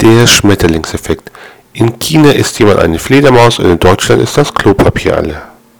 Der Schmetterlingseffekt. In China ist jemand eine Fledermaus und in Deutschland ist das Klopapier alle